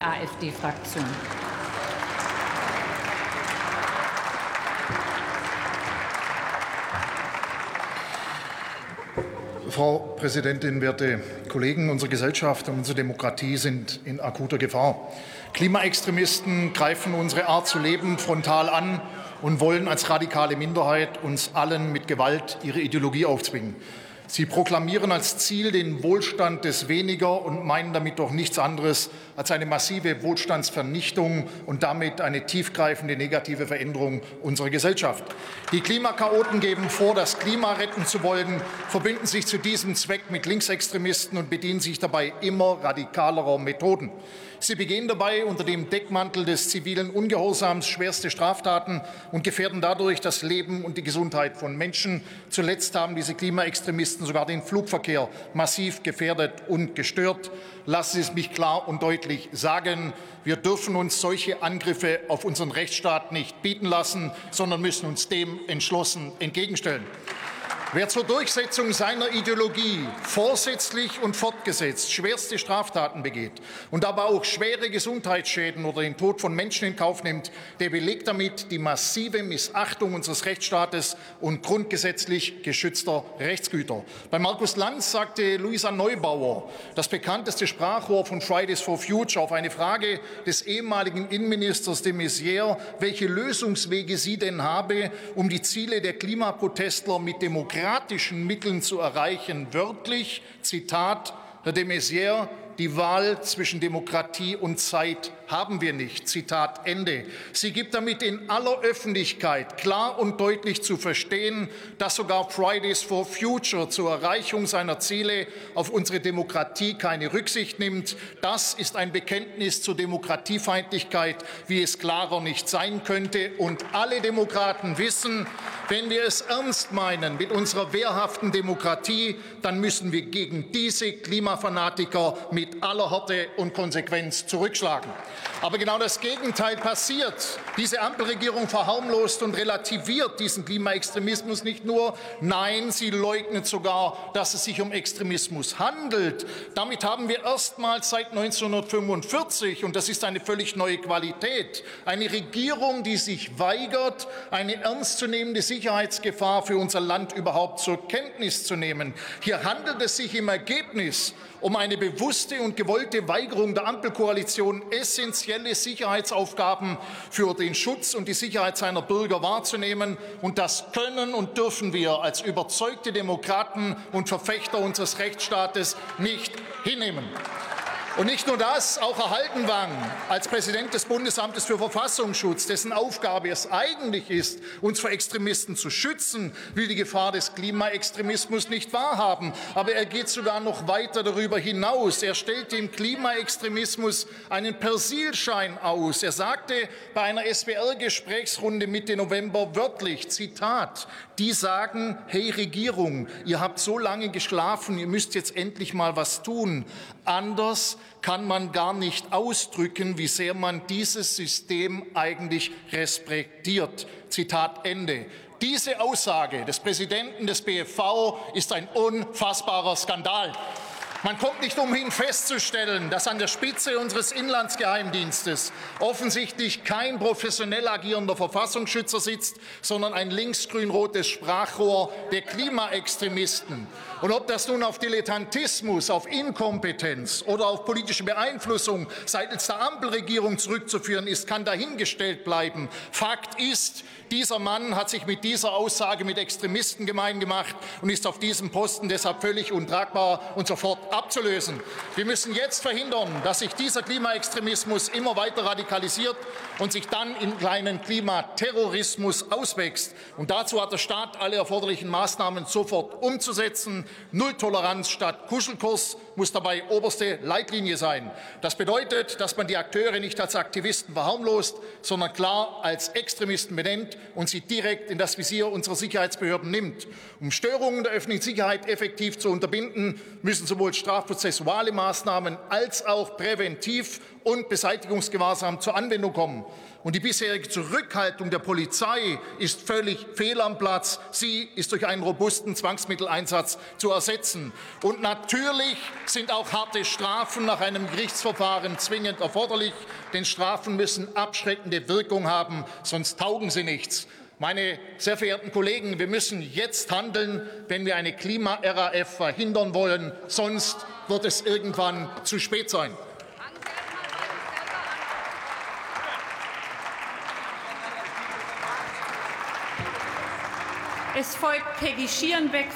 AfD-Fraktion. Frau Präsidentin, werte Kollegen! Unsere Gesellschaft und unsere Demokratie sind in akuter Gefahr. Klimaextremisten greifen unsere Art zu leben frontal an und wollen als radikale Minderheit uns allen mit Gewalt ihre Ideologie aufzwingen. Sie proklamieren als Ziel den Wohlstand des Weniger und meinen damit doch nichts anderes als eine massive Wohlstandsvernichtung und damit eine tiefgreifende negative Veränderung unserer Gesellschaft. Die Klimakaoten geben vor, das Klima retten zu wollen, verbinden sich zu diesem Zweck mit Linksextremisten und bedienen sich dabei immer radikalerer Methoden. Sie begehen dabei unter dem Deckmantel des zivilen Ungehorsams schwerste Straftaten und gefährden dadurch das Leben und die Gesundheit von Menschen. Zuletzt haben diese Klimaextremisten sogar den Flugverkehr massiv gefährdet und gestört. Lassen Sie es mich klar und deutlich sagen. Wir dürfen uns solche Angriffe auf unseren Rechtsstaat nicht bieten lassen, sondern müssen uns dem entschlossen entgegenstellen. Wer zur Durchsetzung seiner Ideologie vorsätzlich und fortgesetzt schwerste Straftaten begeht und dabei auch schwere Gesundheitsschäden oder den Tod von Menschen in Kauf nimmt, der belegt damit die massive Missachtung unseres Rechtsstaates und grundgesetzlich geschützter Rechtsgüter. Bei Markus Lanz sagte Luisa Neubauer, das bekannteste Sprachrohr von Fridays for Future, auf eine Frage des ehemaligen Innenministers de Maizière, welche Lösungswege sie denn habe, um die Ziele der Klimaprotestler mit Demokratie demokratischen Mitteln zu erreichen. Wörtlich, Zitat, Herr de Maizière, die Wahl zwischen Demokratie und Zeit haben wir nicht. Zitat Ende. Sie gibt damit in aller Öffentlichkeit klar und deutlich zu verstehen, dass sogar Fridays for Future zur Erreichung seiner Ziele auf unsere Demokratie keine Rücksicht nimmt. Das ist ein Bekenntnis zur Demokratiefeindlichkeit, wie es klarer nicht sein könnte. Und alle Demokraten wissen, wenn wir es ernst meinen mit unserer wehrhaften Demokratie, dann müssen wir gegen diese Klimafanatiker mit aller Härte und Konsequenz zurückschlagen. Aber genau das Gegenteil passiert. Diese Ampelregierung verharmlost und relativiert diesen Klimaextremismus nicht nur, nein, sie leugnet sogar, dass es sich um Extremismus handelt. Damit haben wir erstmals seit 1945, und das ist eine völlig neue Qualität, eine Regierung, die sich weigert, eine ernstzunehmende Sicherheitsgefahr für unser Land überhaupt zur Kenntnis zu nehmen. Hier handelt es sich im Ergebnis um eine bewusste und gewollte Weigerung der Ampelkoalition, essentielle Sicherheitsaufgaben für den Schutz und die Sicherheit seiner Bürger wahrzunehmen. Und das können und dürfen wir als überzeugte Demokraten und Verfechter unseres Rechtsstaates nicht hinnehmen. Und nicht nur das, auch Herr Haldenwang als Präsident des Bundesamtes für Verfassungsschutz, dessen Aufgabe es eigentlich ist, uns vor Extremisten zu schützen, will die Gefahr des Klimaextremismus nicht wahrhaben. Aber er geht sogar noch weiter darüber hinaus. Er stellt dem Klimaextremismus einen Persilschein aus. Er sagte bei einer SWR-Gesprächsrunde Mitte November wörtlich, Zitat, die sagen, hey Regierung, ihr habt so lange geschlafen, ihr müsst jetzt endlich mal was tun. Anders kann man gar nicht ausdrücken, wie sehr man dieses System eigentlich respektiert. Zitat Ende. Diese Aussage des Präsidenten des BFV ist ein unfassbarer Skandal. Man kommt nicht umhin festzustellen, dass an der Spitze unseres Inlandsgeheimdienstes offensichtlich kein professionell agierender Verfassungsschützer sitzt, sondern ein linksgrün-rotes Sprachrohr der Klimaextremisten. Und ob das nun auf Dilettantismus, auf Inkompetenz oder auf politische Beeinflussung seitens der Ampelregierung zurückzuführen ist, kann dahingestellt bleiben. Fakt ist, dieser Mann hat sich mit dieser Aussage mit Extremisten gemein gemacht und ist auf diesem Posten deshalb völlig untragbar und sofort abzulösen. Wir müssen jetzt verhindern, dass sich dieser Klimaextremismus immer weiter radikalisiert und sich dann in kleinen Klimaterrorismus auswächst. Und dazu hat der Staat alle erforderlichen Maßnahmen sofort umzusetzen. Nulltoleranz statt Kuschelkurs muss dabei oberste Leitlinie sein. Das bedeutet, dass man die Akteure nicht als Aktivisten verharmlost, sondern klar als Extremisten benennt und sie direkt in das Visier unserer Sicherheitsbehörden nimmt. Um Störungen der öffentlichen Sicherheit effektiv zu unterbinden, müssen sowohl strafprozessuale Maßnahmen als auch präventiv und Beseitigungsgewahrsam zur Anwendung kommen. Und die bisherige Zurückhaltung der Polizei ist völlig fehl am Platz. Sie ist durch einen robusten Zwangsmitteleinsatz zu ersetzen. Und natürlich sind auch harte Strafen nach einem Gerichtsverfahren zwingend erforderlich, denn Strafen müssen abschreckende Wirkung haben, sonst taugen sie nichts. Meine sehr verehrten Kollegen, wir müssen jetzt handeln, wenn wir eine Klima-RAF verhindern wollen. Sonst wird es irgendwann zu spät sein. Es folgt Peggy Schierenbeck